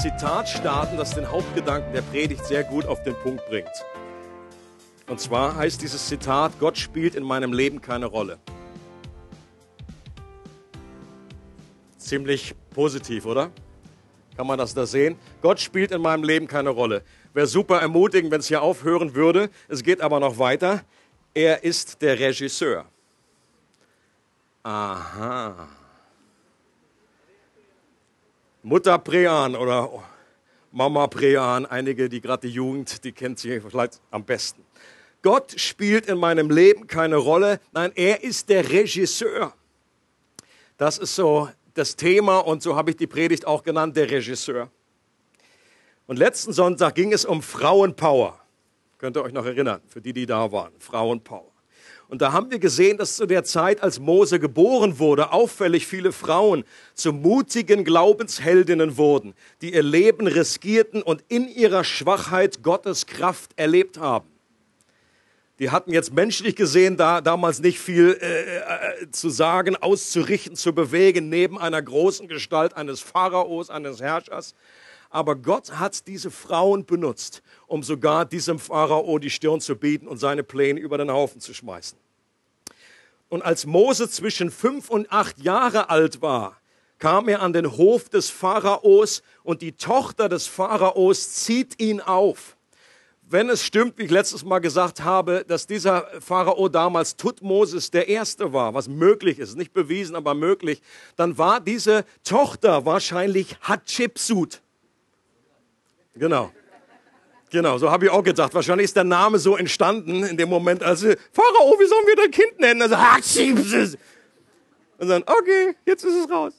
Zitat starten, das den Hauptgedanken der Predigt sehr gut auf den Punkt bringt. Und zwar heißt dieses Zitat, Gott spielt in meinem Leben keine Rolle. Ziemlich positiv, oder? Kann man das da sehen? Gott spielt in meinem Leben keine Rolle. Wäre super ermutigend, wenn es hier aufhören würde. Es geht aber noch weiter. Er ist der Regisseur. Aha. Mutter Prean oder Mama Prean, einige, die gerade die Jugend, die kennt sie vielleicht am besten. Gott spielt in meinem Leben keine Rolle. Nein, er ist der Regisseur. Das ist so das Thema und so habe ich die Predigt auch genannt, der Regisseur. Und letzten Sonntag ging es um Frauenpower. Könnt ihr euch noch erinnern, für die, die da waren, Frauenpower. Und da haben wir gesehen, dass zu der Zeit, als Mose geboren wurde, auffällig viele Frauen zu mutigen Glaubensheldinnen wurden, die ihr Leben riskierten und in ihrer Schwachheit Gottes Kraft erlebt haben. Die hatten jetzt menschlich gesehen da damals nicht viel äh, äh, zu sagen, auszurichten, zu bewegen, neben einer großen Gestalt eines Pharaos, eines Herrschers. Aber Gott hat diese Frauen benutzt, um sogar diesem Pharao die Stirn zu bieten und seine Pläne über den Haufen zu schmeißen. Und als Mose zwischen fünf und acht Jahre alt war, kam er an den Hof des Pharaos und die Tochter des Pharaos zieht ihn auf. Wenn es stimmt, wie ich letztes Mal gesagt habe, dass dieser Pharao damals Tutmosis der Erste war, was möglich ist, nicht bewiesen, aber möglich, dann war diese Tochter wahrscheinlich Hatschepsut. Genau. Genau, so habe ich auch gedacht. Wahrscheinlich ist der Name so entstanden in dem Moment, als Pharao, wie sollen wir dein Kind nennen? Also Hatschepsut. Und dann, okay, jetzt ist es raus.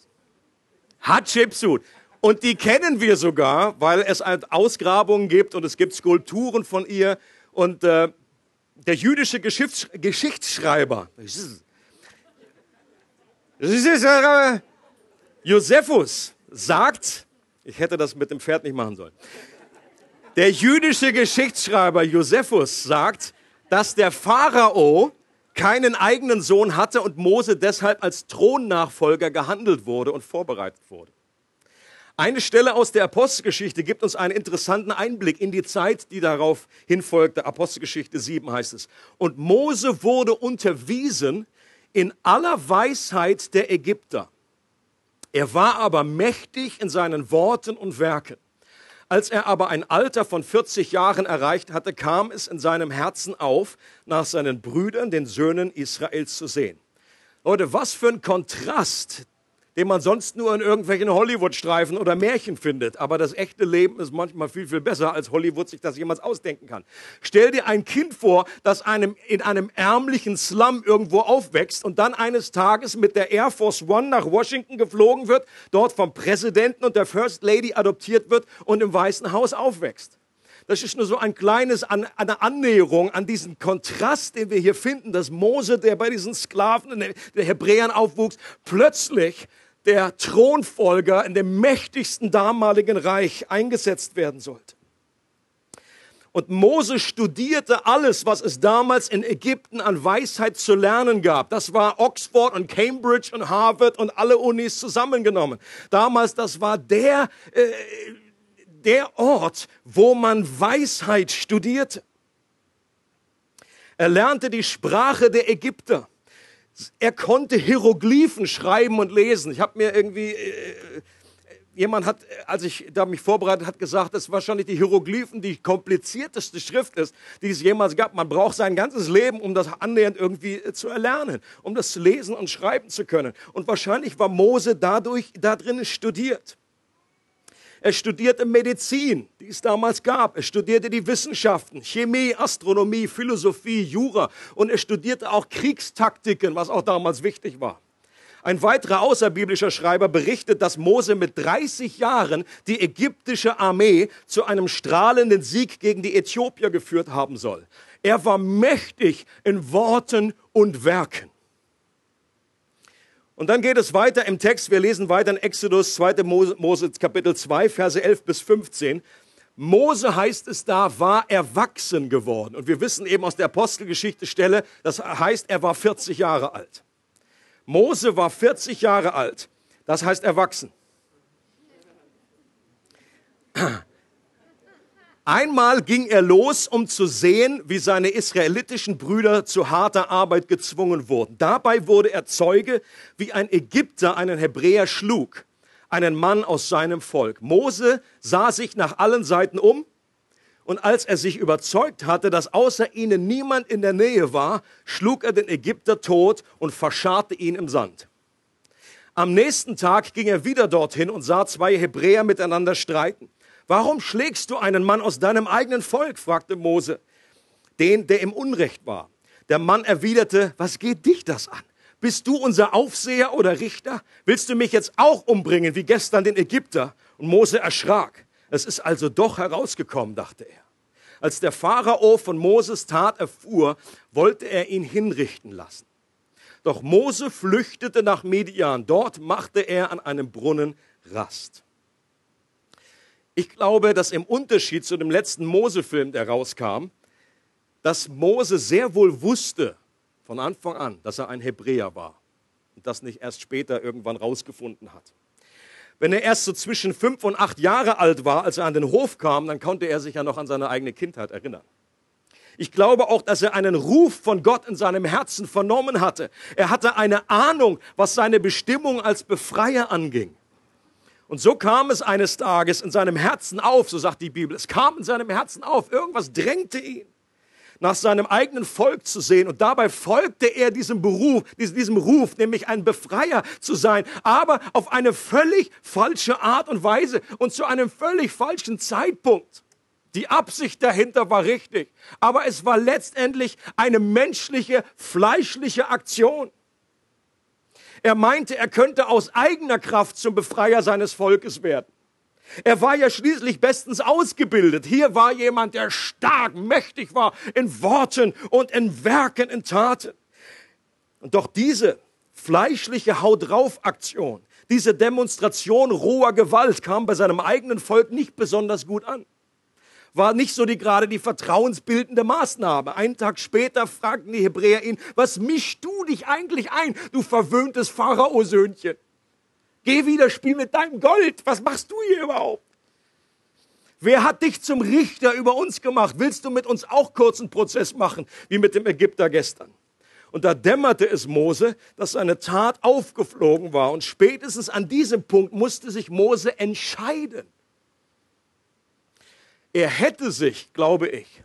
Hatschepsut. Und die kennen wir sogar, weil es halt Ausgrabungen gibt und es gibt Skulpturen von ihr. Und äh, der jüdische Geschichtssch Geschichtsschreiber, Josephus, sagt, ich hätte das mit dem Pferd nicht machen sollen. Der jüdische Geschichtsschreiber Josephus sagt, dass der Pharao keinen eigenen Sohn hatte und Mose deshalb als Thronnachfolger gehandelt wurde und vorbereitet wurde. Eine Stelle aus der Apostelgeschichte gibt uns einen interessanten Einblick in die Zeit, die darauf hinfolgte. Apostelgeschichte 7 heißt es. Und Mose wurde unterwiesen in aller Weisheit der Ägypter. Er war aber mächtig in seinen Worten und Werken. Als er aber ein Alter von 40 Jahren erreicht hatte, kam es in seinem Herzen auf, nach seinen Brüdern, den Söhnen Israels, zu sehen. Leute, was für ein Kontrast den man sonst nur in irgendwelchen Hollywood-Streifen oder Märchen findet. Aber das echte Leben ist manchmal viel, viel besser, als Hollywood sich das jemals ausdenken kann. Stell dir ein Kind vor, das einem, in einem ärmlichen Slum irgendwo aufwächst und dann eines Tages mit der Air Force One nach Washington geflogen wird, dort vom Präsidenten und der First Lady adoptiert wird und im Weißen Haus aufwächst. Das ist nur so ein kleines, eine Annäherung an diesen Kontrast, den wir hier finden, dass Mose, der bei diesen Sklaven, der Hebräern aufwuchs, plötzlich der Thronfolger in dem mächtigsten damaligen Reich eingesetzt werden sollte. Und Mose studierte alles, was es damals in Ägypten an Weisheit zu lernen gab. Das war Oxford und Cambridge und Harvard und alle Unis zusammengenommen. Damals, das war der, äh, der Ort, wo man Weisheit studierte. Er lernte die Sprache der Ägypter er konnte Hieroglyphen schreiben und lesen. Ich habe mir irgendwie, äh, jemand hat, als ich da mich vorbereitet hat, gesagt, dass wahrscheinlich die Hieroglyphen die komplizierteste Schrift ist, die es jemals gab. Man braucht sein ganzes Leben, um das annähernd irgendwie äh, zu erlernen, um das lesen und schreiben zu können. Und wahrscheinlich war Mose dadurch da drin studiert. Er studierte Medizin, die es damals gab. Er studierte die Wissenschaften, Chemie, Astronomie, Philosophie, Jura. Und er studierte auch Kriegstaktiken, was auch damals wichtig war. Ein weiterer außerbiblischer Schreiber berichtet, dass Mose mit 30 Jahren die ägyptische Armee zu einem strahlenden Sieg gegen die Äthiopier geführt haben soll. Er war mächtig in Worten und Werken. Und dann geht es weiter im Text. Wir lesen weiter in Exodus 2. Mose, Kapitel 2, Verse 11 bis 15. Mose heißt es da, war erwachsen geworden. Und wir wissen eben aus der Apostelgeschichte Stelle, das heißt, er war 40 Jahre alt. Mose war 40 Jahre alt. Das heißt erwachsen. Einmal ging er los, um zu sehen, wie seine israelitischen Brüder zu harter Arbeit gezwungen wurden. Dabei wurde er Zeuge, wie ein Ägypter einen Hebräer schlug einen Mann aus seinem Volk. Mose sah sich nach allen Seiten um und als er sich überzeugt hatte, dass außer ihnen niemand in der Nähe war, schlug er den Ägypter tot und verscharrte ihn im Sand. Am nächsten Tag ging er wieder dorthin und sah zwei Hebräer miteinander streiten. Warum schlägst du einen Mann aus deinem eigenen Volk? fragte Mose, den, der im Unrecht war. Der Mann erwiderte, was geht dich das an? Bist du unser Aufseher oder Richter? Willst du mich jetzt auch umbringen, wie gestern den Ägypter? Und Mose erschrak. Es ist also doch herausgekommen, dachte er. Als der Pharao von Moses Tat erfuhr, wollte er ihn hinrichten lassen. Doch Mose flüchtete nach Median. Dort machte er an einem Brunnen Rast. Ich glaube, dass im Unterschied zu dem letzten Mose-Film, der rauskam, dass Mose sehr wohl wusste, von Anfang an, dass er ein Hebräer war und das nicht erst später irgendwann rausgefunden hat. Wenn er erst so zwischen fünf und acht Jahre alt war, als er an den Hof kam, dann konnte er sich ja noch an seine eigene Kindheit erinnern. Ich glaube auch, dass er einen Ruf von Gott in seinem Herzen vernommen hatte. Er hatte eine Ahnung, was seine Bestimmung als Befreier anging. Und so kam es eines Tages in seinem Herzen auf, so sagt die Bibel. Es kam in seinem Herzen auf. Irgendwas drängte ihn nach seinem eigenen Volk zu sehen. Und dabei folgte er diesem Beruf, diesem Ruf, nämlich ein Befreier zu sein, aber auf eine völlig falsche Art und Weise und zu einem völlig falschen Zeitpunkt. Die Absicht dahinter war richtig, aber es war letztendlich eine menschliche, fleischliche Aktion. Er meinte, er könnte aus eigener Kraft zum Befreier seines Volkes werden. Er war ja schließlich bestens ausgebildet. Hier war jemand, der stark, mächtig war in Worten und in Werken, in Taten. Und doch diese fleischliche Haut drauf Aktion, diese Demonstration roher Gewalt kam bei seinem eigenen Volk nicht besonders gut an. War nicht so die gerade die vertrauensbildende Maßnahme. Einen Tag später fragten die Hebräer ihn, was mischst du dich eigentlich ein, du verwöhntes Pharao-Söhnchen? Geh wieder, spiel mit deinem Gold. Was machst du hier überhaupt? Wer hat dich zum Richter über uns gemacht? Willst du mit uns auch kurzen Prozess machen, wie mit dem Ägypter gestern? Und da dämmerte es Mose, dass seine Tat aufgeflogen war. Und spätestens an diesem Punkt musste sich Mose entscheiden. Er hätte sich, glaube ich,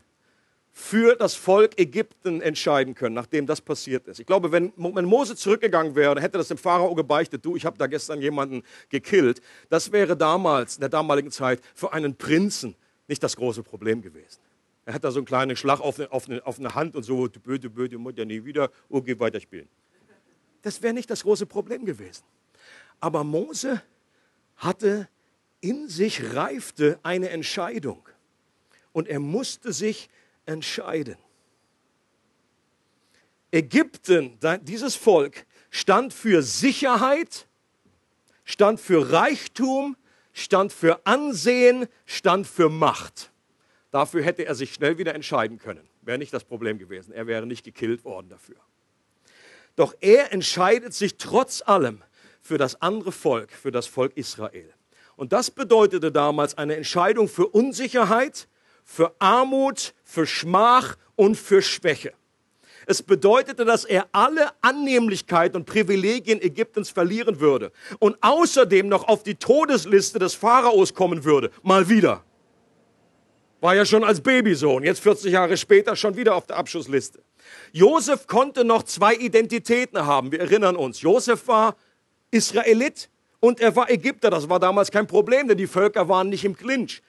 für das Volk Ägypten entscheiden können, nachdem das passiert ist. Ich glaube, wenn, Mose zurückgegangen wäre hätte das dem Pharao gebeichtet, du, ich habe da gestern jemanden gekillt, das wäre damals, in der damaligen Zeit, für einen Prinzen nicht das große Problem gewesen. Er hat da so einen kleinen Schlag auf eine, auf eine, auf eine Hand und so, du böde, böde, Mutter, nie wieder, oh, geh weiterspielen. Das wäre nicht das große Problem gewesen. Aber Mose hatte in sich reifte eine Entscheidung. Und er musste sich entscheiden. Ägypten, dieses Volk, stand für Sicherheit, stand für Reichtum, stand für Ansehen, stand für Macht. Dafür hätte er sich schnell wieder entscheiden können. Wäre nicht das Problem gewesen. Er wäre nicht gekillt worden dafür. Doch er entscheidet sich trotz allem für das andere Volk, für das Volk Israel. Und das bedeutete damals eine Entscheidung für Unsicherheit, für Armut, für Schmach und für Schwäche. Es bedeutete, dass er alle Annehmlichkeit und Privilegien Ägyptens verlieren würde und außerdem noch auf die Todesliste des Pharaos kommen würde. Mal wieder. War ja schon als Babysohn, jetzt 40 Jahre später schon wieder auf der Abschussliste. Josef konnte noch zwei Identitäten haben. Wir erinnern uns. Josef war Israelit und er war Ägypter. Das war damals kein Problem, denn die Völker waren nicht im Clinch.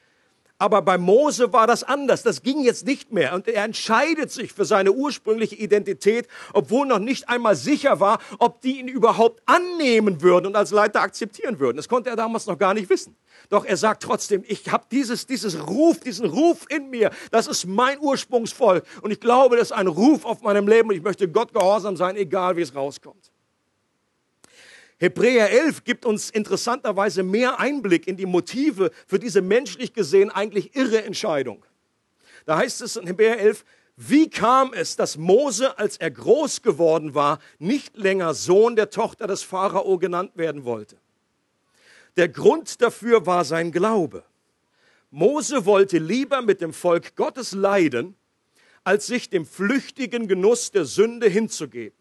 Aber bei Mose war das anders. Das ging jetzt nicht mehr. Und er entscheidet sich für seine ursprüngliche Identität, obwohl noch nicht einmal sicher war, ob die ihn überhaupt annehmen würden und als Leiter akzeptieren würden. Das konnte er damals noch gar nicht wissen. Doch er sagt trotzdem, ich habe dieses, dieses Ruf, diesen Ruf in mir. Das ist mein Ursprungsvolk. Und ich glaube, das ist ein Ruf auf meinem Leben. Und ich möchte Gott gehorsam sein, egal wie es rauskommt. Hebräer 11 gibt uns interessanterweise mehr Einblick in die Motive für diese menschlich gesehen eigentlich irre Entscheidung. Da heißt es in Hebräer 11, wie kam es, dass Mose, als er groß geworden war, nicht länger Sohn der Tochter des Pharao genannt werden wollte? Der Grund dafür war sein Glaube. Mose wollte lieber mit dem Volk Gottes leiden, als sich dem flüchtigen Genuss der Sünde hinzugeben.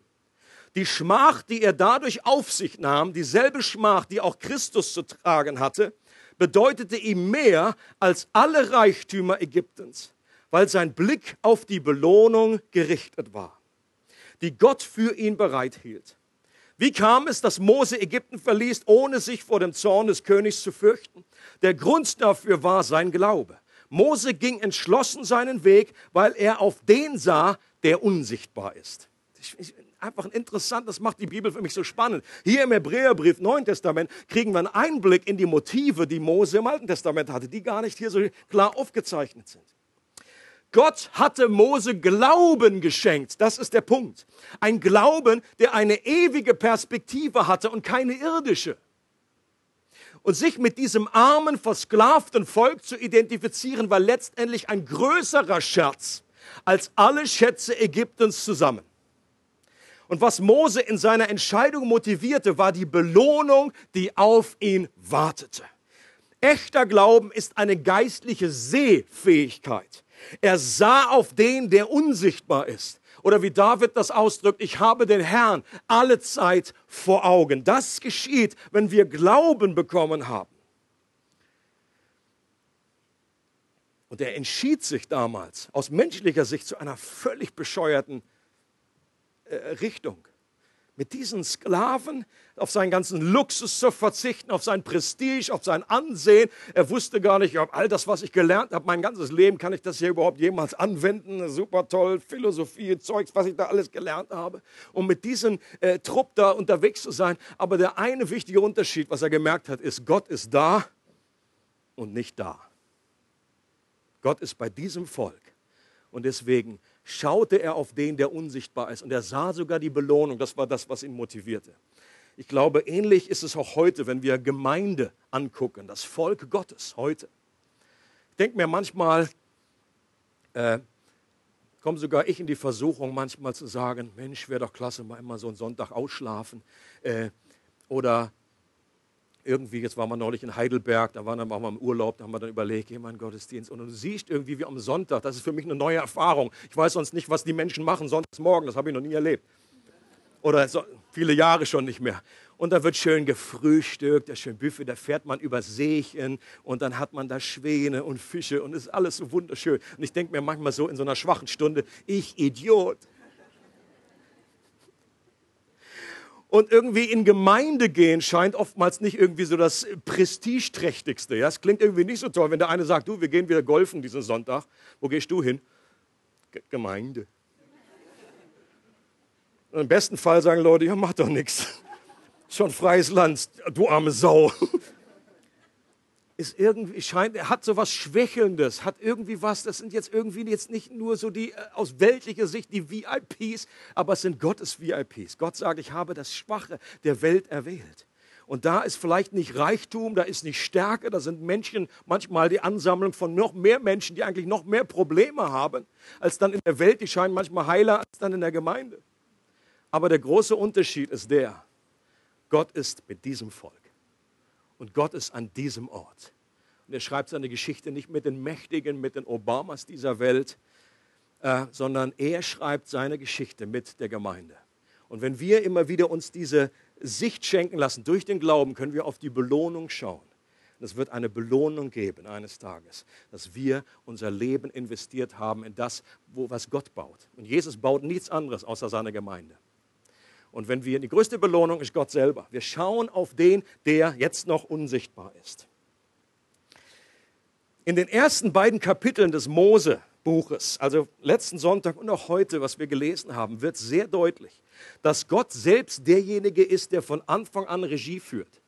Die Schmach, die er dadurch auf sich nahm, dieselbe Schmach, die auch Christus zu tragen hatte, bedeutete ihm mehr als alle Reichtümer Ägyptens, weil sein Blick auf die Belohnung gerichtet war, die Gott für ihn bereithielt. Wie kam es, dass Mose Ägypten verließ, ohne sich vor dem Zorn des Königs zu fürchten? Der Grund dafür war sein Glaube. Mose ging entschlossen seinen Weg, weil er auf den sah, der unsichtbar ist. Einfach interessant, das macht die Bibel für mich so spannend. Hier im Hebräerbrief, Neuen Testament, kriegen wir einen Einblick in die Motive, die Mose im Alten Testament hatte, die gar nicht hier so klar aufgezeichnet sind. Gott hatte Mose Glauben geschenkt. Das ist der Punkt. Ein Glauben, der eine ewige Perspektive hatte und keine irdische. Und sich mit diesem armen, versklavten Volk zu identifizieren, war letztendlich ein größerer Scherz als alle Schätze Ägyptens zusammen. Und was Mose in seiner Entscheidung motivierte, war die Belohnung, die auf ihn wartete. Echter Glauben ist eine geistliche Sehfähigkeit. Er sah auf den, der unsichtbar ist. Oder wie David das ausdrückt, ich habe den Herrn alle Zeit vor Augen. Das geschieht, wenn wir Glauben bekommen haben. Und er entschied sich damals aus menschlicher Sicht zu einer völlig bescheuerten Richtung. Mit diesen Sklaven auf seinen ganzen Luxus zu verzichten, auf sein Prestige, auf sein Ansehen. Er wusste gar nicht, ob all das, was ich gelernt habe, mein ganzes Leben, kann ich das hier überhaupt jemals anwenden? Super toll, Philosophie, Zeugs, was ich da alles gelernt habe. Um mit diesem äh, Trupp da unterwegs zu sein. Aber der eine wichtige Unterschied, was er gemerkt hat, ist, Gott ist da und nicht da. Gott ist bei diesem Volk. Und deswegen schaute er auf den, der unsichtbar ist. Und er sah sogar die Belohnung. Das war das, was ihn motivierte. Ich glaube, ähnlich ist es auch heute, wenn wir Gemeinde angucken, das Volk Gottes heute. Ich denke mir manchmal, äh, komme sogar ich in die Versuchung, manchmal zu sagen, Mensch, wäre doch klasse, mal immer so einen Sonntag ausschlafen. Äh, oder irgendwie, jetzt waren wir neulich in Heidelberg, da waren wir im Urlaub, da haben wir dann überlegt, gehen wir in den Gottesdienst. Und du siehst irgendwie wie am Sonntag, das ist für mich eine neue Erfahrung. Ich weiß sonst nicht, was die Menschen machen sonntags morgen, das habe ich noch nie erlebt. Oder so, viele Jahre schon nicht mehr. Und da wird schön gefrühstückt, der schön Buffet, da fährt man über Seechen und dann hat man da Schwäne und Fische und es ist alles so wunderschön. Und ich denke mir manchmal so in so einer schwachen Stunde, ich Idiot. Und irgendwie in Gemeinde gehen scheint oftmals nicht irgendwie so das prestigeträchtigste. Ja? Es klingt irgendwie nicht so toll, wenn der eine sagt, du, wir gehen wieder golfen diesen Sonntag. Wo gehst du hin? Ge Gemeinde. Und Im besten Fall sagen Leute, ja, mach doch nichts. Schon freies Land, du arme Sau ist irgendwie, scheint, er hat so was Schwächelndes, hat irgendwie was, das sind jetzt irgendwie jetzt nicht nur so die, äh, aus weltlicher Sicht die VIPs, aber es sind Gottes VIPs. Gott sagt, ich habe das Schwache der Welt erwählt. Und da ist vielleicht nicht Reichtum, da ist nicht Stärke, da sind Menschen, manchmal die Ansammlung von noch mehr Menschen, die eigentlich noch mehr Probleme haben, als dann in der Welt. Die scheinen manchmal heiler als dann in der Gemeinde. Aber der große Unterschied ist der, Gott ist mit diesem Volk. Und Gott ist an diesem Ort. Und er schreibt seine Geschichte nicht mit den Mächtigen, mit den Obamas dieser Welt, äh, sondern er schreibt seine Geschichte mit der Gemeinde. Und wenn wir immer wieder uns diese Sicht schenken lassen durch den Glauben, können wir auf die Belohnung schauen. Und es wird eine Belohnung geben eines Tages, dass wir unser Leben investiert haben in das, wo, was Gott baut. Und Jesus baut nichts anderes außer seine Gemeinde. Und wenn wir, die größte Belohnung ist Gott selber. Wir schauen auf den, der jetzt noch unsichtbar ist. In den ersten beiden Kapiteln des Mose-Buches, also letzten Sonntag und auch heute, was wir gelesen haben, wird sehr deutlich, dass Gott selbst derjenige ist, der von Anfang an Regie führt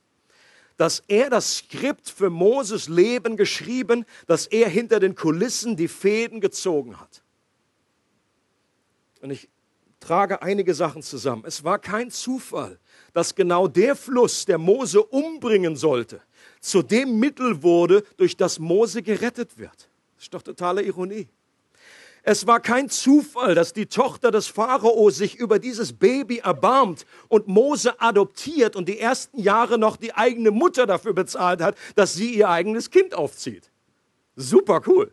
dass er das Skript für Moses Leben geschrieben, dass er hinter den Kulissen die Fäden gezogen hat. Und ich trage einige Sachen zusammen. Es war kein Zufall, dass genau der Fluss, der Mose umbringen sollte, zu dem Mittel wurde, durch das Mose gerettet wird. Das ist doch totale Ironie. Es war kein Zufall, dass die Tochter des Pharao sich über dieses Baby erbarmt und Mose adoptiert und die ersten Jahre noch die eigene Mutter dafür bezahlt hat, dass sie ihr eigenes Kind aufzieht. Super cool.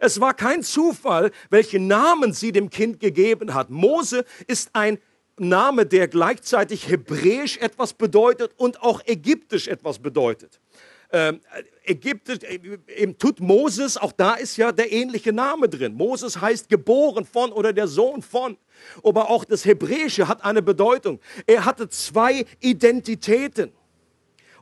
Es war kein Zufall, welchen Namen sie dem Kind gegeben hat. Mose ist ein Name, der gleichzeitig hebräisch etwas bedeutet und auch ägyptisch etwas bedeutet ähm, Ägypten, äh, im Tut Moses, auch da ist ja der ähnliche Name drin. Moses heißt geboren von oder der Sohn von. Aber auch das Hebräische hat eine Bedeutung. Er hatte zwei Identitäten.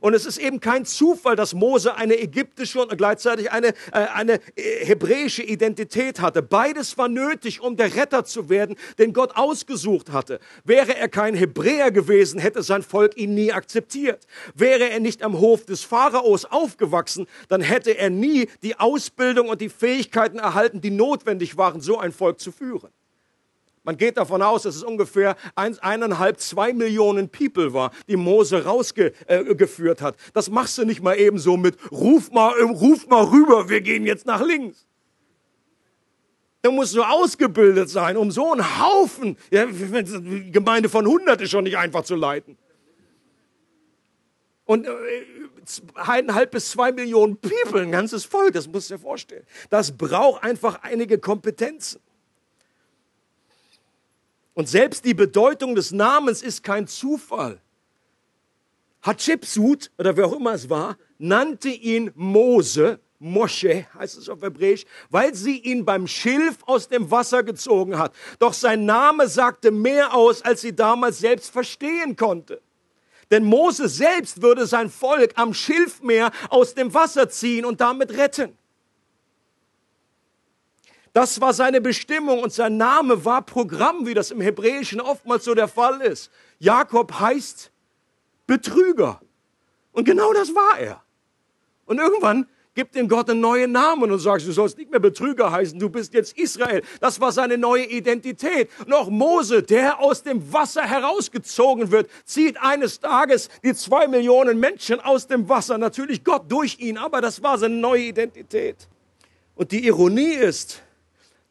Und es ist eben kein Zufall, dass Mose eine ägyptische und gleichzeitig eine, äh, eine äh, hebräische Identität hatte. Beides war nötig, um der Retter zu werden, den Gott ausgesucht hatte. Wäre er kein Hebräer gewesen, hätte sein Volk ihn nie akzeptiert. Wäre er nicht am Hof des Pharaos aufgewachsen, dann hätte er nie die Ausbildung und die Fähigkeiten erhalten, die notwendig waren, so ein Volk zu führen. Man geht davon aus, dass es ungefähr ein, eineinhalb, zwei Millionen People war, die Mose rausgeführt äh, hat. Das machst du nicht mal eben so mit, ruf mal, äh, ruf mal rüber, wir gehen jetzt nach links. Da musst du ausgebildet sein, um so einen Haufen, ja, Gemeinde von 100 ist schon nicht einfach zu leiten. Und äh, eineinhalb bis zwei Millionen People, ein ganzes Volk, das musst du dir vorstellen. Das braucht einfach einige Kompetenzen. Und selbst die Bedeutung des Namens ist kein Zufall. Hatschepsut, oder wer auch immer es war, nannte ihn Mose, Mosche heißt es auf Hebräisch, weil sie ihn beim Schilf aus dem Wasser gezogen hat. Doch sein Name sagte mehr aus, als sie damals selbst verstehen konnte. Denn Mose selbst würde sein Volk am Schilfmeer aus dem Wasser ziehen und damit retten. Das war seine Bestimmung und sein Name war Programm, wie das im Hebräischen oftmals so der Fall ist. Jakob heißt Betrüger. Und genau das war er. Und irgendwann gibt ihm Gott einen neuen Namen und sagt, du sollst nicht mehr Betrüger heißen, du bist jetzt Israel. Das war seine neue Identität. Und auch Mose, der aus dem Wasser herausgezogen wird, zieht eines Tages die zwei Millionen Menschen aus dem Wasser. Natürlich Gott durch ihn, aber das war seine neue Identität. Und die Ironie ist,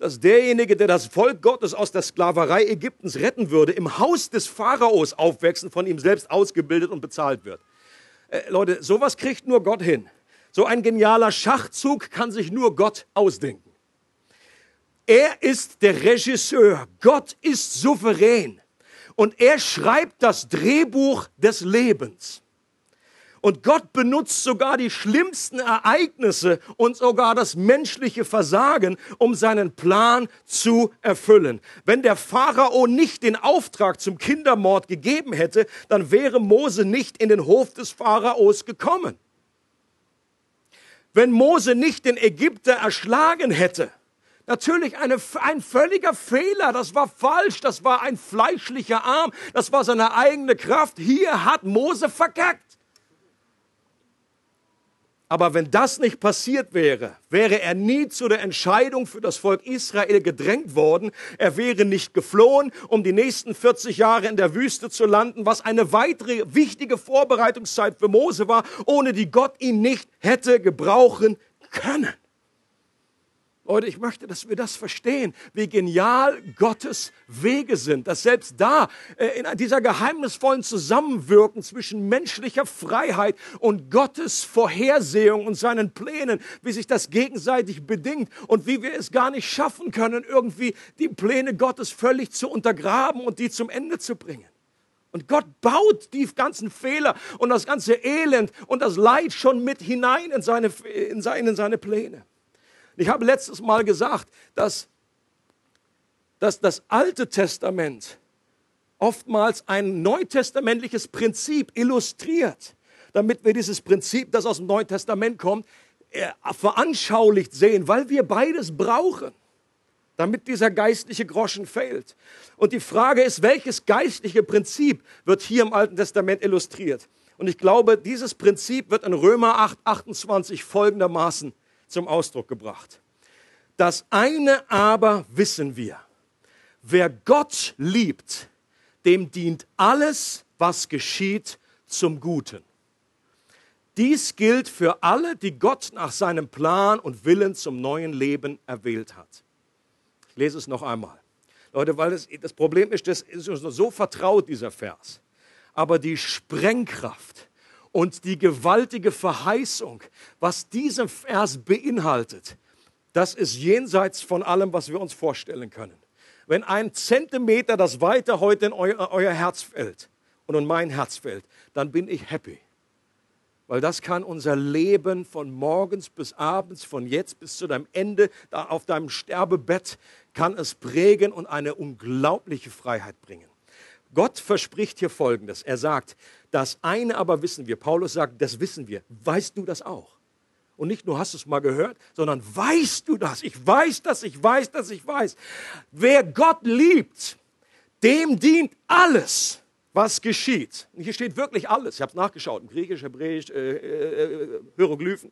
dass derjenige, der das Volk Gottes aus der Sklaverei Ägyptens retten würde, im Haus des Pharaos aufwachsen, von ihm selbst ausgebildet und bezahlt wird. Äh, Leute, sowas kriegt nur Gott hin. So ein genialer Schachzug kann sich nur Gott ausdenken. Er ist der Regisseur. Gott ist souverän. Und er schreibt das Drehbuch des Lebens. Und Gott benutzt sogar die schlimmsten Ereignisse und sogar das menschliche Versagen, um seinen Plan zu erfüllen. Wenn der Pharao nicht den Auftrag zum Kindermord gegeben hätte, dann wäre Mose nicht in den Hof des Pharaos gekommen. Wenn Mose nicht den Ägypter erschlagen hätte, Natürlich eine, ein völliger Fehler. Das war falsch. Das war ein fleischlicher Arm. Das war seine eigene Kraft. Hier hat Mose verkackt. Aber wenn das nicht passiert wäre, wäre er nie zu der Entscheidung für das Volk Israel gedrängt worden. Er wäre nicht geflohen, um die nächsten 40 Jahre in der Wüste zu landen, was eine weitere wichtige Vorbereitungszeit für Mose war, ohne die Gott ihn nicht hätte gebrauchen können. Leute, ich möchte, dass wir das verstehen, wie genial Gottes Wege sind, dass selbst da äh, in dieser geheimnisvollen Zusammenwirken zwischen menschlicher Freiheit und Gottes Vorhersehung und seinen Plänen, wie sich das gegenseitig bedingt und wie wir es gar nicht schaffen können, irgendwie die Pläne Gottes völlig zu untergraben und die zum Ende zu bringen. Und Gott baut die ganzen Fehler und das ganze Elend und das Leid schon mit hinein in seine, in seine, in seine Pläne. Ich habe letztes Mal gesagt, dass, dass das Alte Testament oftmals ein neutestamentliches Prinzip illustriert, damit wir dieses Prinzip, das aus dem Neuen Testament kommt, äh, veranschaulicht sehen, weil wir beides brauchen, damit dieser geistliche Groschen fällt. Und die Frage ist, welches geistliche Prinzip wird hier im Alten Testament illustriert? Und ich glaube, dieses Prinzip wird in Römer 8, 28 folgendermaßen zum Ausdruck gebracht. Das eine aber wissen wir. Wer Gott liebt, dem dient alles, was geschieht, zum Guten. Dies gilt für alle, die Gott nach seinem Plan und Willen zum neuen Leben erwählt hat. Ich lese es noch einmal. Leute, weil das, das Problem ist, das ist uns so vertraut, dieser Vers. Aber die Sprengkraft und die gewaltige Verheißung, was dieser Vers beinhaltet, das ist jenseits von allem, was wir uns vorstellen können. Wenn ein Zentimeter das weiter heute in euer, euer Herz fällt und in mein Herz fällt, dann bin ich happy. Weil das kann unser Leben von morgens bis abends, von jetzt bis zu deinem Ende, da auf deinem Sterbebett, kann es prägen und eine unglaubliche Freiheit bringen. Gott verspricht hier Folgendes. Er sagt, das eine aber wissen wir. Paulus sagt, das wissen wir. Weißt du das auch? Und nicht nur hast du es mal gehört, sondern weißt du das? Ich weiß das, ich weiß das, ich weiß. Wer Gott liebt, dem dient alles, was geschieht. Und hier steht wirklich alles. Ich habe es nachgeschaut, Griechisch, Hebräisch, äh, äh, äh, Hieroglyphen.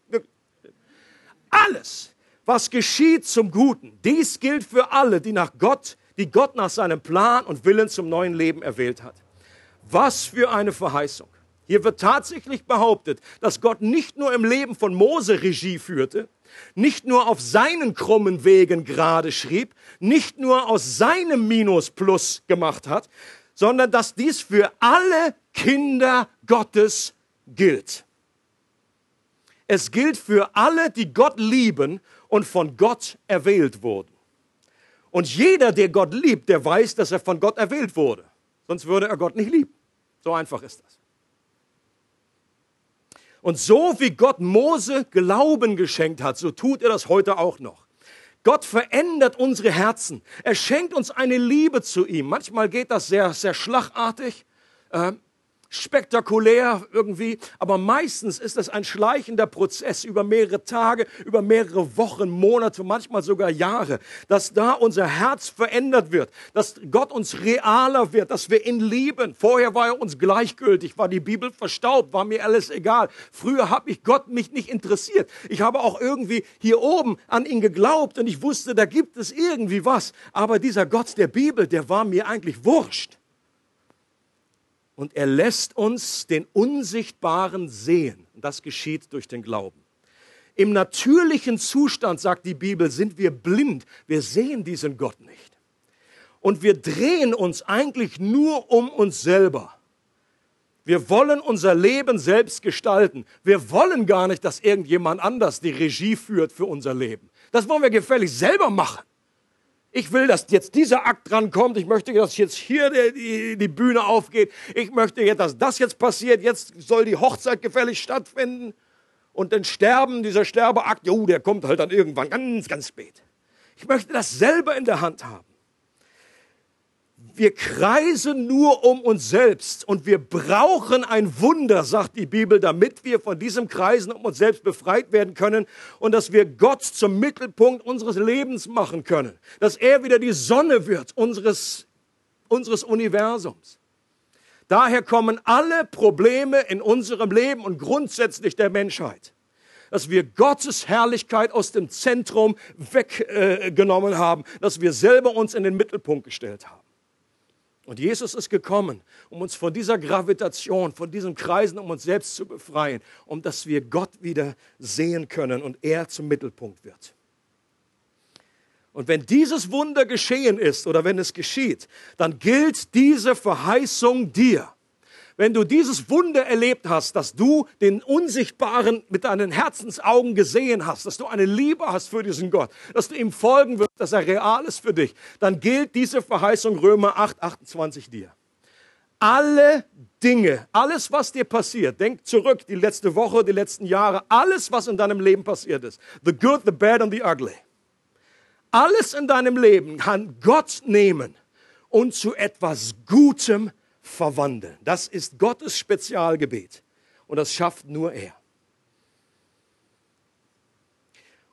Alles, was geschieht zum Guten. Dies gilt für alle, die nach Gott, die Gott nach seinem Plan und Willen zum neuen Leben erwählt hat. Was für eine Verheißung. Hier wird tatsächlich behauptet, dass Gott nicht nur im Leben von Mose Regie führte, nicht nur auf seinen krummen Wegen gerade schrieb, nicht nur aus seinem Minus Plus gemacht hat, sondern dass dies für alle Kinder Gottes gilt. Es gilt für alle, die Gott lieben und von Gott erwählt wurden. Und jeder, der Gott liebt, der weiß, dass er von Gott erwählt wurde. Sonst würde er Gott nicht lieben. So einfach ist das. Und so wie Gott Mose Glauben geschenkt hat, so tut er das heute auch noch. Gott verändert unsere Herzen. Er schenkt uns eine Liebe zu ihm. Manchmal geht das sehr, sehr schlagartig. Spektakulär irgendwie, aber meistens ist es ein schleichender Prozess über mehrere Tage, über mehrere Wochen, Monate, manchmal sogar Jahre, dass da unser Herz verändert wird, dass Gott uns realer wird, dass wir ihn lieben. Vorher war er uns gleichgültig, war die Bibel verstaubt, war mir alles egal. Früher habe ich Gott mich nicht interessiert. Ich habe auch irgendwie hier oben an ihn geglaubt und ich wusste, da gibt es irgendwie was. Aber dieser Gott der Bibel, der war mir eigentlich wurscht und er lässt uns den Unsichtbaren sehen. Das geschieht durch den Glauben. Im natürlichen Zustand, sagt die Bibel, sind wir blind. Wir sehen diesen Gott nicht. Und wir drehen uns eigentlich nur um uns selber. Wir wollen unser Leben selbst gestalten. Wir wollen gar nicht, dass irgendjemand anders die Regie führt für unser Leben. Das wollen wir gefällig selber machen. Ich will, dass jetzt dieser Akt drankommt. Ich möchte, dass jetzt hier die, die, die, Bühne aufgeht. Ich möchte, jetzt, dass das jetzt passiert. Jetzt soll die Hochzeit gefällig stattfinden. Und dann sterben, dieser Sterbeakt, jo, der kommt halt dann irgendwann ganz, ganz spät. Ich möchte das selber in der Hand haben. Wir kreisen nur um uns selbst und wir brauchen ein Wunder, sagt die Bibel, damit wir von diesem Kreisen um uns selbst befreit werden können und dass wir Gott zum Mittelpunkt unseres Lebens machen können, dass er wieder die Sonne wird unseres, unseres Universums. Daher kommen alle Probleme in unserem Leben und grundsätzlich der Menschheit dass wir Gottes Herrlichkeit aus dem Zentrum weggenommen äh, haben, dass wir selber uns in den Mittelpunkt gestellt haben. Und Jesus ist gekommen, um uns von dieser Gravitation, von diesen Kreisen um uns selbst zu befreien, um dass wir Gott wieder sehen können und er zum Mittelpunkt wird. Und wenn dieses Wunder geschehen ist oder wenn es geschieht, dann gilt diese Verheißung dir wenn du dieses Wunder erlebt hast, dass du den Unsichtbaren mit deinen Herzensaugen gesehen hast, dass du eine Liebe hast für diesen Gott, dass du ihm folgen wirst, dass er real ist für dich, dann gilt diese Verheißung Römer 8, 28 dir. Alle Dinge, alles, was dir passiert, denk zurück, die letzte Woche, die letzten Jahre, alles, was in deinem Leben passiert ist, the good, the bad and the ugly, alles in deinem Leben kann Gott nehmen und zu etwas Gutem verwandeln. Das ist Gottes Spezialgebet und das schafft nur er.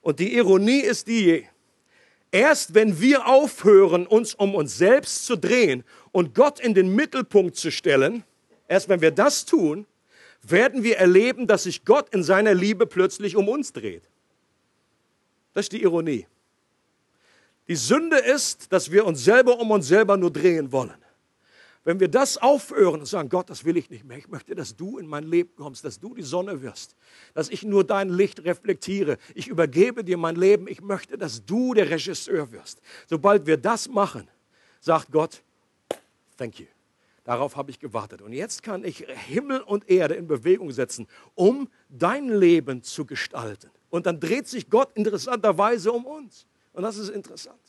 Und die Ironie ist die, erst wenn wir aufhören, uns um uns selbst zu drehen und Gott in den Mittelpunkt zu stellen, erst wenn wir das tun, werden wir erleben, dass sich Gott in seiner Liebe plötzlich um uns dreht. Das ist die Ironie. Die Sünde ist, dass wir uns selber um uns selber nur drehen wollen. Wenn wir das aufhören und sagen, Gott, das will ich nicht mehr. Ich möchte, dass du in mein Leben kommst, dass du die Sonne wirst, dass ich nur dein Licht reflektiere. Ich übergebe dir mein Leben. Ich möchte, dass du der Regisseur wirst. Sobald wir das machen, sagt Gott, thank you. Darauf habe ich gewartet. Und jetzt kann ich Himmel und Erde in Bewegung setzen, um dein Leben zu gestalten. Und dann dreht sich Gott interessanterweise um uns. Und das ist interessant.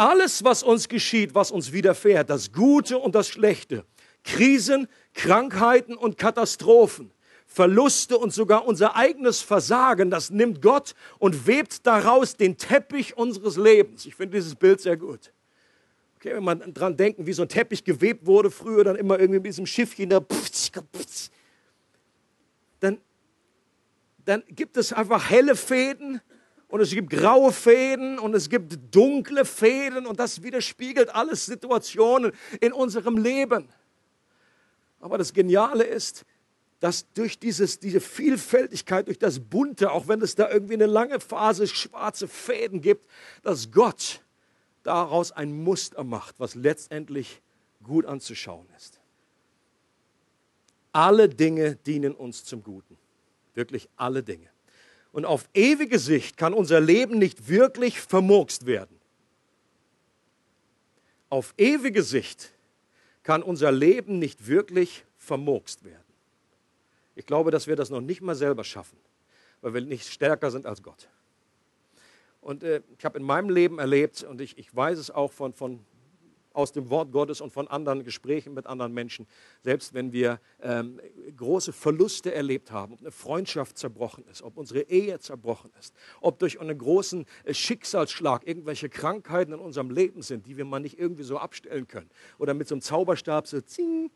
Alles, was uns geschieht, was uns widerfährt, das Gute und das Schlechte, Krisen, Krankheiten und Katastrophen, Verluste und sogar unser eigenes Versagen, das nimmt Gott und webt daraus den Teppich unseres Lebens. Ich finde dieses Bild sehr gut. Okay, wenn man dran denken, wie so ein Teppich gewebt wurde früher, dann immer irgendwie mit diesem Schiffchen da, dann, dann gibt es einfach helle Fäden und es gibt graue Fäden und es gibt dunkle Fäden und das widerspiegelt alles Situationen in unserem Leben. Aber das Geniale ist, dass durch dieses, diese Vielfältigkeit, durch das Bunte, auch wenn es da irgendwie eine lange Phase schwarze Fäden gibt, dass Gott daraus ein Muster macht, was letztendlich gut anzuschauen ist. Alle Dinge dienen uns zum Guten. Wirklich alle Dinge. Und auf ewige Sicht kann unser Leben nicht wirklich vermurkst werden. Auf ewige Sicht kann unser Leben nicht wirklich vermurkst werden. Ich glaube, dass wir das noch nicht mal selber schaffen, weil wir nicht stärker sind als Gott. Und äh, ich habe in meinem Leben erlebt, und ich, ich weiß es auch von, von aus dem Wort Gottes und von anderen Gesprächen mit anderen Menschen, selbst wenn wir ähm, große Verluste erlebt haben, ob eine Freundschaft zerbrochen ist, ob unsere Ehe zerbrochen ist, ob durch einen großen äh, Schicksalsschlag irgendwelche Krankheiten in unserem Leben sind, die wir mal nicht irgendwie so abstellen können oder mit so einem Zauberstab so zing,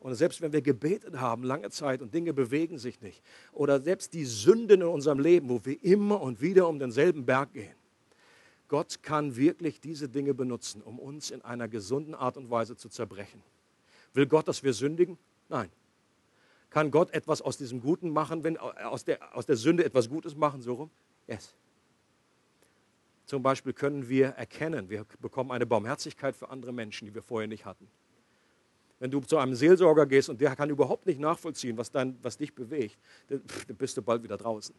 und selbst wenn wir gebetet haben lange Zeit und Dinge bewegen sich nicht, oder selbst die Sünden in unserem Leben, wo wir immer und wieder um denselben Berg gehen, Gott kann wirklich diese Dinge benutzen, um uns in einer gesunden Art und Weise zu zerbrechen. Will Gott, dass wir sündigen? Nein. Kann Gott etwas aus diesem Guten machen, wenn aus der, aus der Sünde etwas Gutes machen, so rum? Yes. Zum Beispiel können wir erkennen, wir bekommen eine Barmherzigkeit für andere Menschen, die wir vorher nicht hatten. Wenn du zu einem Seelsorger gehst und der kann überhaupt nicht nachvollziehen, was, dein, was dich bewegt, dann bist du bald wieder draußen.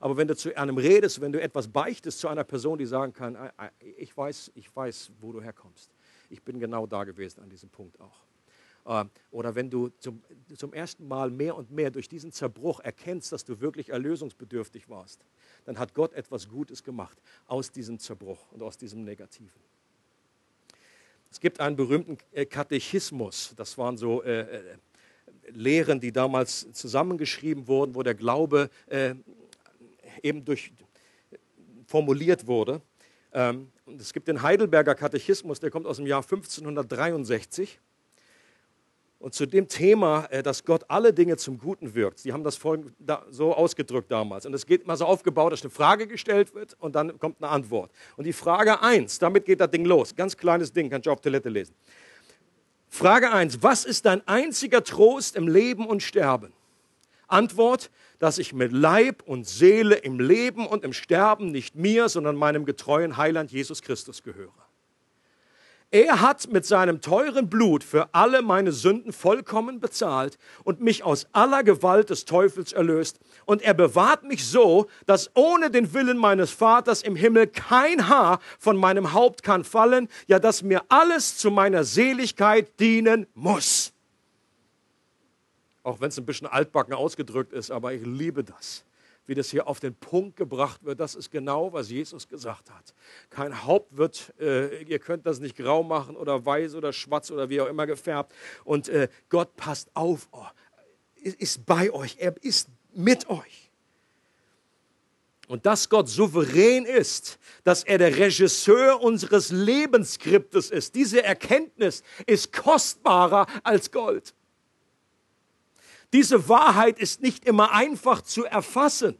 Aber wenn du zu einem redest, wenn du etwas beichtest zu einer Person, die sagen kann, ich weiß, ich weiß, wo du herkommst. Ich bin genau da gewesen an diesem Punkt auch. Ähm, oder wenn du zum, zum ersten Mal mehr und mehr durch diesen Zerbruch erkennst, dass du wirklich erlösungsbedürftig warst, dann hat Gott etwas Gutes gemacht aus diesem Zerbruch und aus diesem Negativen. Es gibt einen berühmten äh, Katechismus, das waren so äh, äh, Lehren, die damals zusammengeschrieben wurden, wo der Glaube äh, eben durch, formuliert wurde. Ähm, und es gibt den Heidelberger Katechismus, der kommt aus dem Jahr 1563. Und zu dem Thema, äh, dass Gott alle Dinge zum Guten wirkt, sie haben das so ausgedrückt damals. Und es geht immer so aufgebaut, dass eine Frage gestellt wird und dann kommt eine Antwort. Und die Frage 1, damit geht das Ding los. Ganz kleines Ding, kannst du auf Toilette lesen. Frage 1, was ist dein einziger Trost im Leben und Sterben? Antwort, dass ich mit Leib und Seele im Leben und im Sterben nicht mir, sondern meinem getreuen Heiland Jesus Christus gehöre. Er hat mit seinem teuren Blut für alle meine Sünden vollkommen bezahlt und mich aus aller Gewalt des Teufels erlöst. Und er bewahrt mich so, dass ohne den Willen meines Vaters im Himmel kein Haar von meinem Haupt kann fallen, ja dass mir alles zu meiner Seligkeit dienen muss. Auch wenn es ein bisschen altbacken ausgedrückt ist, aber ich liebe das wie das hier auf den Punkt gebracht wird. Das ist genau, was Jesus gesagt hat. Kein Haupt wird, äh, ihr könnt das nicht grau machen oder weiß oder schwarz oder wie auch immer gefärbt. Und äh, Gott passt auf, oh, ist bei euch, er ist mit euch. Und dass Gott souverän ist, dass er der Regisseur unseres Lebensskriptes ist, diese Erkenntnis ist kostbarer als Gold. Diese Wahrheit ist nicht immer einfach zu erfassen.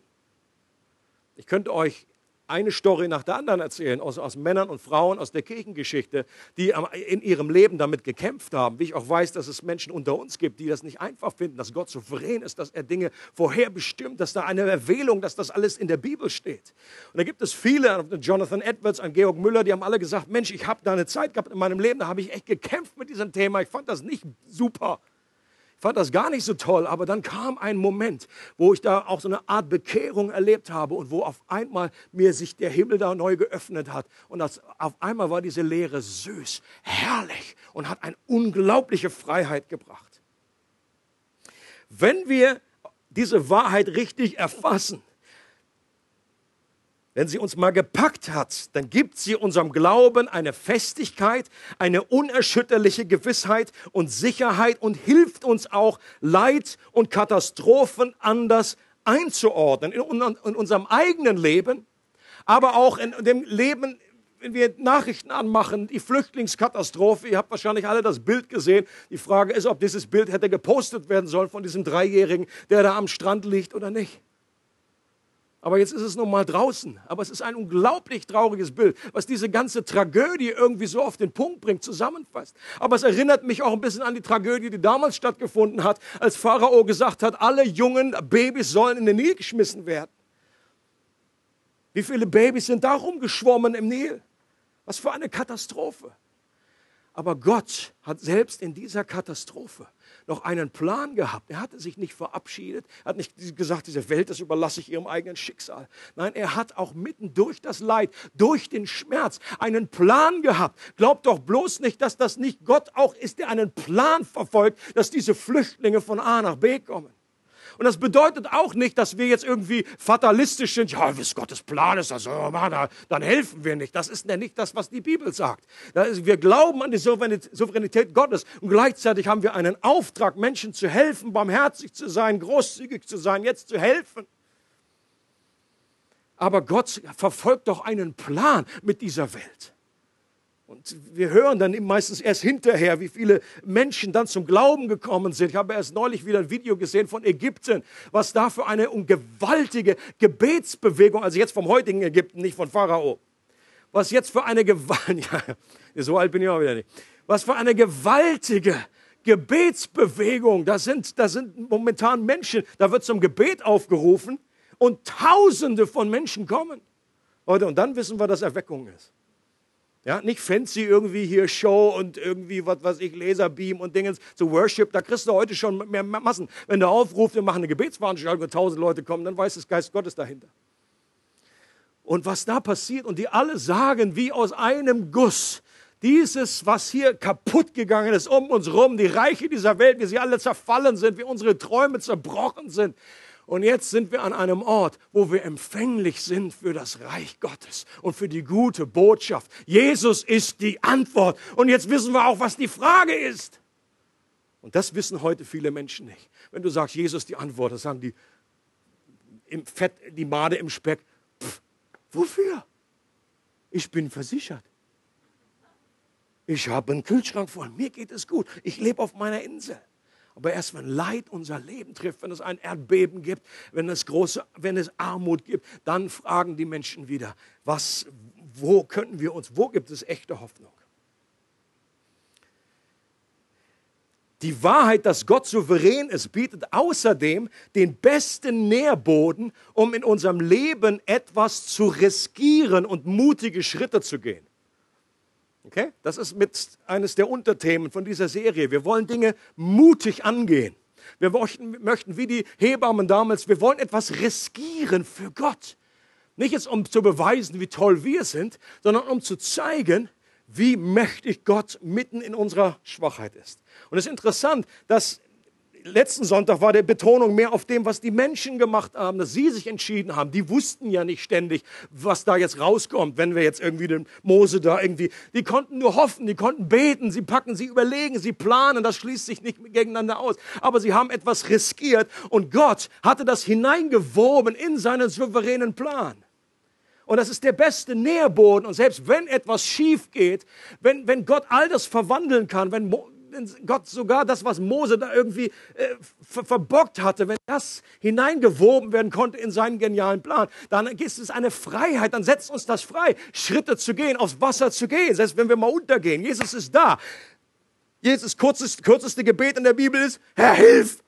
Ich könnte euch eine Story nach der anderen erzählen, aus, aus Männern und Frauen aus der Kirchengeschichte, die in ihrem Leben damit gekämpft haben. Wie ich auch weiß, dass es Menschen unter uns gibt, die das nicht einfach finden, dass Gott souverän ist, dass er Dinge vorherbestimmt, dass da eine Erwählung, dass das alles in der Bibel steht. Und da gibt es viele, Jonathan Edwards, ein Georg Müller, die haben alle gesagt, Mensch, ich habe da eine Zeit gehabt in meinem Leben, da habe ich echt gekämpft mit diesem Thema. Ich fand das nicht super fand das gar nicht so toll, aber dann kam ein Moment, wo ich da auch so eine Art Bekehrung erlebt habe und wo auf einmal mir sich der Himmel da neu geöffnet hat. Und das, auf einmal war diese Lehre süß, herrlich und hat eine unglaubliche Freiheit gebracht. Wenn wir diese Wahrheit richtig erfassen, wenn sie uns mal gepackt hat, dann gibt sie unserem Glauben eine Festigkeit, eine unerschütterliche Gewissheit und Sicherheit und hilft uns auch, Leid und Katastrophen anders einzuordnen in, unserem eigenen Leben, aber auch in dem Leben wenn wir Nachrichten anmachen, die Flüchtlingskatastrophe, ihr habt wahrscheinlich alle das Bild gesehen. Die Frage ist, ob dieses Bild hätte gepostet werden sollen von diesem Dreijährigen, der da am Strand liegt oder nicht. Aber jetzt ist es nun mal draußen. Aber es ist ein unglaublich trauriges Bild, was diese ganze Tragödie irgendwie so auf den Punkt bringt, zusammenfasst. Aber es erinnert mich auch ein bisschen an die Tragödie, die damals stattgefunden hat, als Pharao gesagt hat, alle jungen Babys sollen in den Nil geschmissen werden. Wie viele Babys sind da rumgeschwommen im Nil? Was für eine Katastrophe. Aber Gott hat selbst in dieser Katastrophe noch einen Plan gehabt. Er hatte sich nicht verabschiedet, er hat nicht gesagt, diese Welt, das überlasse ich ihrem eigenen Schicksal. Nein, er hat auch mitten durch das Leid, durch den Schmerz einen Plan gehabt. Glaubt doch bloß nicht, dass das nicht Gott auch ist, der einen Plan verfolgt, dass diese Flüchtlinge von A nach B kommen. Und das bedeutet auch nicht, dass wir jetzt irgendwie fatalistisch sind. Ja, wie es Gottes Plan ist, also, dann helfen wir nicht. Das ist ja nicht das, was die Bibel sagt. Wir glauben an die Souveränität Gottes und gleichzeitig haben wir einen Auftrag, Menschen zu helfen, barmherzig zu sein, großzügig zu sein, jetzt zu helfen. Aber Gott verfolgt doch einen Plan mit dieser Welt. Und wir hören dann meistens erst hinterher, wie viele Menschen dann zum Glauben gekommen sind. Ich habe erst neulich wieder ein Video gesehen von Ägypten, was da für eine gewaltige Gebetsbewegung, also jetzt vom heutigen Ägypten, nicht von Pharao, was jetzt für eine Gewalt, ja, so alt bin ich auch wieder nicht, was für eine gewaltige Gebetsbewegung, da sind, da sind momentan Menschen, da wird zum Gebet aufgerufen und Tausende von Menschen kommen. Leute, und dann wissen wir, dass Erweckung ist. Ja, nicht fancy irgendwie hier Show und irgendwie, was weiß ich, Laserbeam und Dingens zu Worship. Da kriegst du heute schon mehr Massen. Wenn du aufrufst, wir machen eine Gebetsveranstaltung, wo tausend Leute kommen, dann weiß das Geist Gottes dahinter. Und was da passiert und die alle sagen, wie aus einem Guss, dieses, was hier kaputt gegangen ist um uns rum, die Reiche dieser Welt, wie sie alle zerfallen sind, wie unsere Träume zerbrochen sind, und jetzt sind wir an einem Ort, wo wir empfänglich sind für das Reich Gottes und für die gute Botschaft. Jesus ist die Antwort. Und jetzt wissen wir auch, was die Frage ist. Und das wissen heute viele Menschen nicht. Wenn du sagst, Jesus ist die Antwort, dann sagen die im Fett, die Made im Speck. Pff, wofür? Ich bin versichert. Ich habe einen Kühlschrank voll. Mir geht es gut. Ich lebe auf meiner Insel. Aber erst wenn Leid unser Leben trifft, wenn es ein Erdbeben gibt, wenn es große, wenn es Armut gibt, dann fragen die Menschen wieder, was, wo könnten wir uns, wo gibt es echte Hoffnung? Die Wahrheit, dass Gott souverän ist, bietet außerdem den besten Nährboden, um in unserem Leben etwas zu riskieren und mutige Schritte zu gehen. Okay? Das ist mit eines der Unterthemen von dieser Serie. Wir wollen Dinge mutig angehen. Wir möchten, wie die Hebammen damals, wir wollen etwas riskieren für Gott. Nicht jetzt, um zu beweisen, wie toll wir sind, sondern um zu zeigen, wie mächtig Gott mitten in unserer Schwachheit ist. Und es ist interessant, dass letzten Sonntag war der Betonung mehr auf dem, was die Menschen gemacht haben, dass sie sich entschieden haben. Die wussten ja nicht ständig, was da jetzt rauskommt, wenn wir jetzt irgendwie den Mose da irgendwie, die konnten nur hoffen, die konnten beten, sie packen, sie überlegen, sie planen, das schließt sich nicht gegeneinander aus. Aber sie haben etwas riskiert und Gott hatte das hineingewoben in seinen souveränen Plan. Und das ist der beste Nährboden. Und selbst wenn etwas schief geht, wenn, wenn Gott all das verwandeln kann, wenn wenn Gott sogar das, was Mose da irgendwie äh, ver verbockt hatte, wenn das hineingewoben werden konnte in seinen genialen Plan, dann ist es eine Freiheit, dann setzt uns das frei, Schritte zu gehen, aufs Wasser zu gehen, selbst wenn wir mal untergehen. Jesus ist da. Jesus kurzes, kürzeste Gebet in der Bibel ist, Herr, hilf!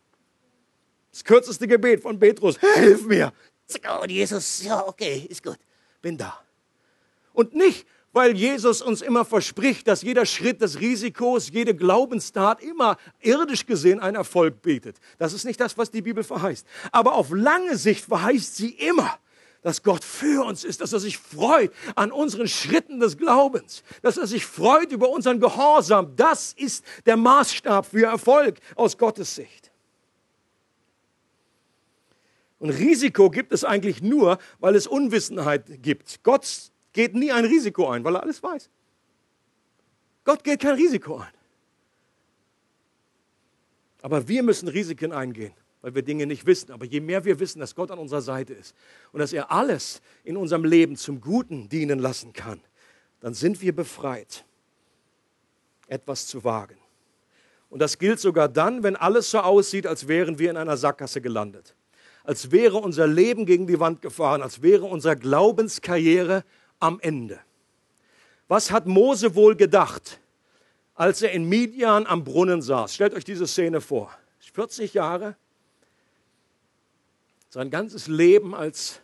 Das kürzeste Gebet von Petrus, Herr, hilf mir! Und Jesus, ja, okay, ist gut, bin da. Und nicht, weil Jesus uns immer verspricht, dass jeder Schritt des Risikos, jede Glaubenstat immer irdisch gesehen einen Erfolg bietet. Das ist nicht das, was die Bibel verheißt. Aber auf lange Sicht verheißt sie immer, dass Gott für uns ist, dass er sich freut an unseren Schritten des Glaubens, dass er sich freut über unseren Gehorsam. Das ist der Maßstab für Erfolg aus Gottes Sicht. Und Risiko gibt es eigentlich nur, weil es Unwissenheit gibt. Gott geht nie ein Risiko ein, weil er alles weiß. Gott geht kein Risiko ein. Aber wir müssen Risiken eingehen, weil wir Dinge nicht wissen. Aber je mehr wir wissen, dass Gott an unserer Seite ist und dass er alles in unserem Leben zum Guten dienen lassen kann, dann sind wir befreit, etwas zu wagen. Und das gilt sogar dann, wenn alles so aussieht, als wären wir in einer Sackgasse gelandet. Als wäre unser Leben gegen die Wand gefahren, als wäre unsere Glaubenskarriere am Ende. Was hat Mose wohl gedacht, als er in Midian am Brunnen saß? Stellt euch diese Szene vor. 40 Jahre, sein ganzes Leben als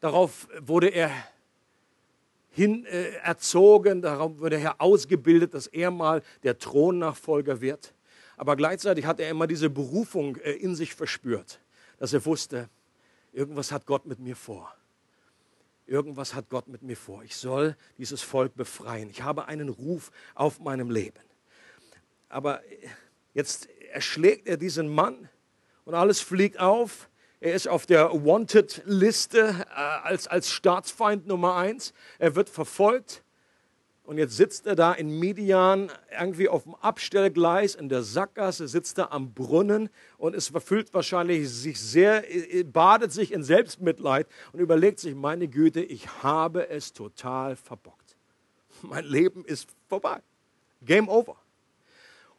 darauf wurde er hin äh, erzogen, darauf wurde er ausgebildet, dass er mal der Thronnachfolger wird. Aber gleichzeitig hat er immer diese Berufung äh, in sich verspürt, dass er wusste, irgendwas hat Gott mit mir vor irgendwas hat Gott mit mir vor. Ich soll dieses Volk befreien. Ich habe einen Ruf auf meinem Leben. Aber jetzt erschlägt er diesen Mann und alles fliegt auf. Er ist auf der Wanted-Liste äh, als, als Staatsfeind Nummer eins. Er wird verfolgt. Und jetzt sitzt er da in Midian, irgendwie auf dem Abstellgleis in der Sackgasse, sitzt er am Brunnen und es verfüllt wahrscheinlich sich sehr, äh, badet sich in Selbstmitleid und überlegt sich, meine Güte, ich habe es total verbockt. Mein Leben ist vorbei. Game over.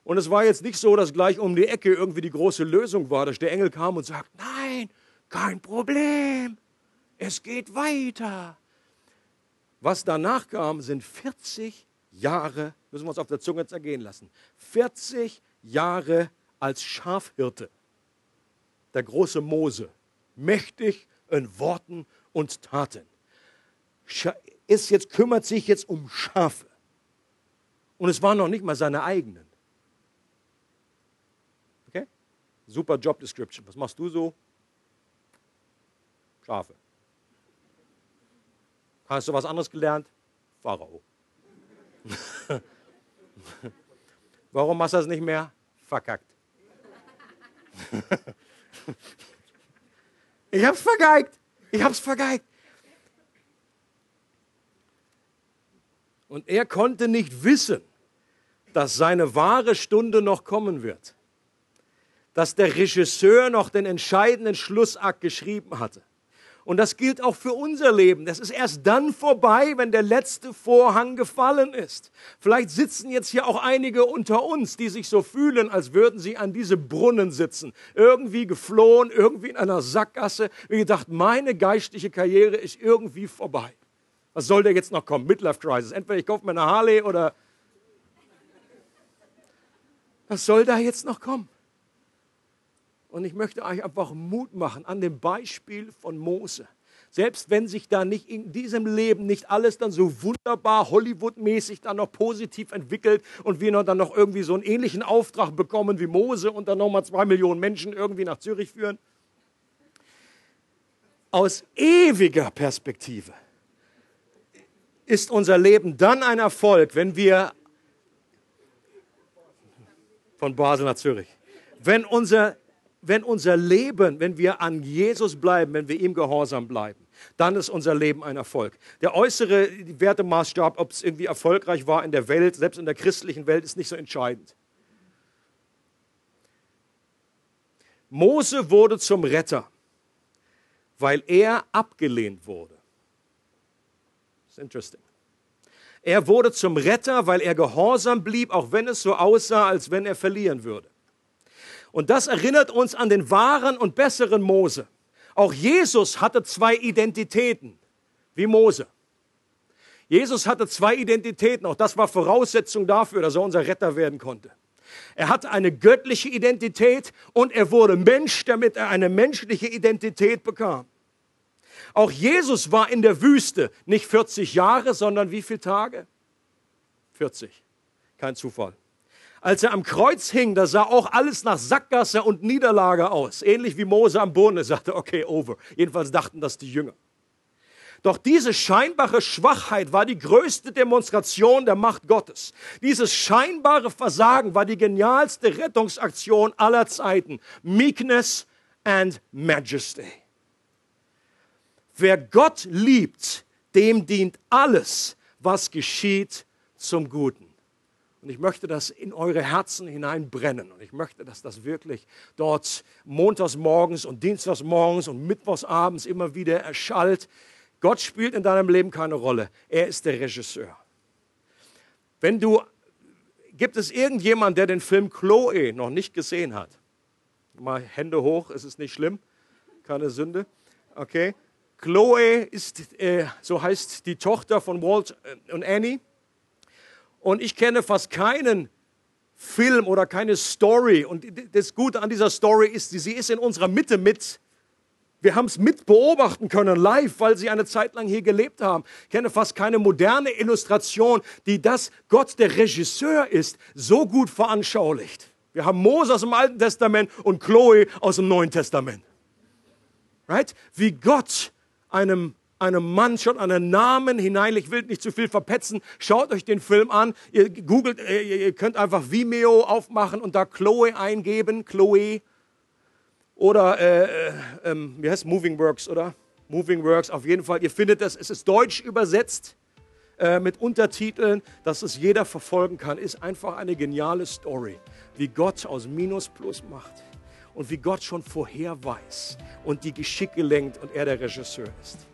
Und es war jetzt nicht so, dass gleich um die Ecke irgendwie die große Lösung war, dass der Engel kam und sagt, nein, kein Problem, es geht weiter. Was danach kam, sind 40 Jahre, müssen wir uns auf der Zunge zergehen lassen, 40 Jahre als Schafhirte. Der große Mose, mächtig in Worten und Taten. Ist jetzt, kümmert sich jetzt um Schafe. Und es waren noch nicht mal seine eigenen. Okay? Super Job Description. Was machst du so? Schafe. Hast du was anderes gelernt? Pharao. Warum machst du das nicht mehr? Verkackt. ich hab's vergeigt. Ich hab's vergeigt. Und er konnte nicht wissen, dass seine wahre Stunde noch kommen wird. Dass der Regisseur noch den entscheidenden Schlussakt geschrieben hatte. Und das gilt auch für unser Leben. Das ist erst dann vorbei, wenn der letzte Vorhang gefallen ist. Vielleicht sitzen jetzt hier auch einige unter uns, die sich so fühlen, als würden sie an diese Brunnen sitzen. Irgendwie geflohen, irgendwie in einer Sackgasse. Wie gedacht, meine geistliche Karriere ist irgendwie vorbei. Was soll der jetzt noch kommen? Midlife Crisis. Entweder ich kaufe mir eine Harley oder. Was soll da jetzt noch kommen? Und ich möchte euch einfach Mut machen an dem Beispiel von Mose. Selbst wenn sich da nicht in diesem Leben nicht alles dann so wunderbar Hollywood-mäßig dann noch positiv entwickelt und wir dann noch irgendwie so einen ähnlichen Auftrag bekommen wie Mose und dann nochmal zwei Millionen Menschen irgendwie nach Zürich führen. Aus ewiger Perspektive ist unser Leben dann ein Erfolg, wenn wir von Basel nach Zürich, wenn unser wenn unser Leben, wenn wir an Jesus bleiben, wenn wir ihm gehorsam bleiben, dann ist unser Leben ein Erfolg. Der äußere Wertemaßstab, ob es irgendwie erfolgreich war in der Welt, selbst in der christlichen Welt, ist nicht so entscheidend. Mose wurde zum Retter, weil er abgelehnt wurde. Das ist interesting. Er wurde zum Retter, weil er gehorsam blieb, auch wenn es so aussah, als wenn er verlieren würde. Und das erinnert uns an den wahren und besseren Mose. Auch Jesus hatte zwei Identitäten, wie Mose. Jesus hatte zwei Identitäten, auch das war Voraussetzung dafür, dass er unser Retter werden konnte. Er hatte eine göttliche Identität und er wurde Mensch, damit er eine menschliche Identität bekam. Auch Jesus war in der Wüste nicht 40 Jahre, sondern wie viele Tage? 40. Kein Zufall. Als er am Kreuz hing, da sah auch alles nach Sackgasse und Niederlage aus. Ähnlich wie Mose am Boden. Er sagte, okay, over. Jedenfalls dachten das die Jünger. Doch diese scheinbare Schwachheit war die größte Demonstration der Macht Gottes. Dieses scheinbare Versagen war die genialste Rettungsaktion aller Zeiten. Meekness and Majesty. Wer Gott liebt, dem dient alles, was geschieht, zum Guten. Und ich möchte das in eure Herzen hineinbrennen. Und ich möchte, dass das wirklich dort montags morgens und dienstags morgens und mittwochs abends immer wieder erschallt. Gott spielt in deinem Leben keine Rolle. Er ist der Regisseur. Wenn du, gibt es irgendjemand, der den Film Chloe noch nicht gesehen hat? Mal Hände hoch, es ist nicht schlimm, keine Sünde. Okay. Chloe ist, äh, so heißt die Tochter von Walt äh, und Annie. Und ich kenne fast keinen Film oder keine Story. Und das Gute an dieser Story ist, sie ist in unserer Mitte mit wir haben es mit beobachten können, live, weil sie eine Zeit lang hier gelebt haben. Ich kenne fast keine moderne Illustration, die das Gott, der Regisseur ist, so gut veranschaulicht. Wir haben Mose aus dem Alten Testament und Chloe aus dem Neuen Testament. Right? Wie Gott einem, einem Mann schon einen Namen hinein, ich will nicht zu viel verpetzen, schaut euch den Film an, ihr googelt, ihr könnt einfach Vimeo aufmachen und da Chloe eingeben, Chloe, oder, äh, äh, ähm, wie heißt Moving Works, oder? Moving Works, auf jeden Fall. Ihr findet das, es ist deutsch übersetzt äh, mit Untertiteln, dass es jeder verfolgen kann. Ist einfach eine geniale Story, wie Gott aus Minus Plus macht und wie Gott schon vorher weiß und die Geschicke lenkt und er der Regisseur ist.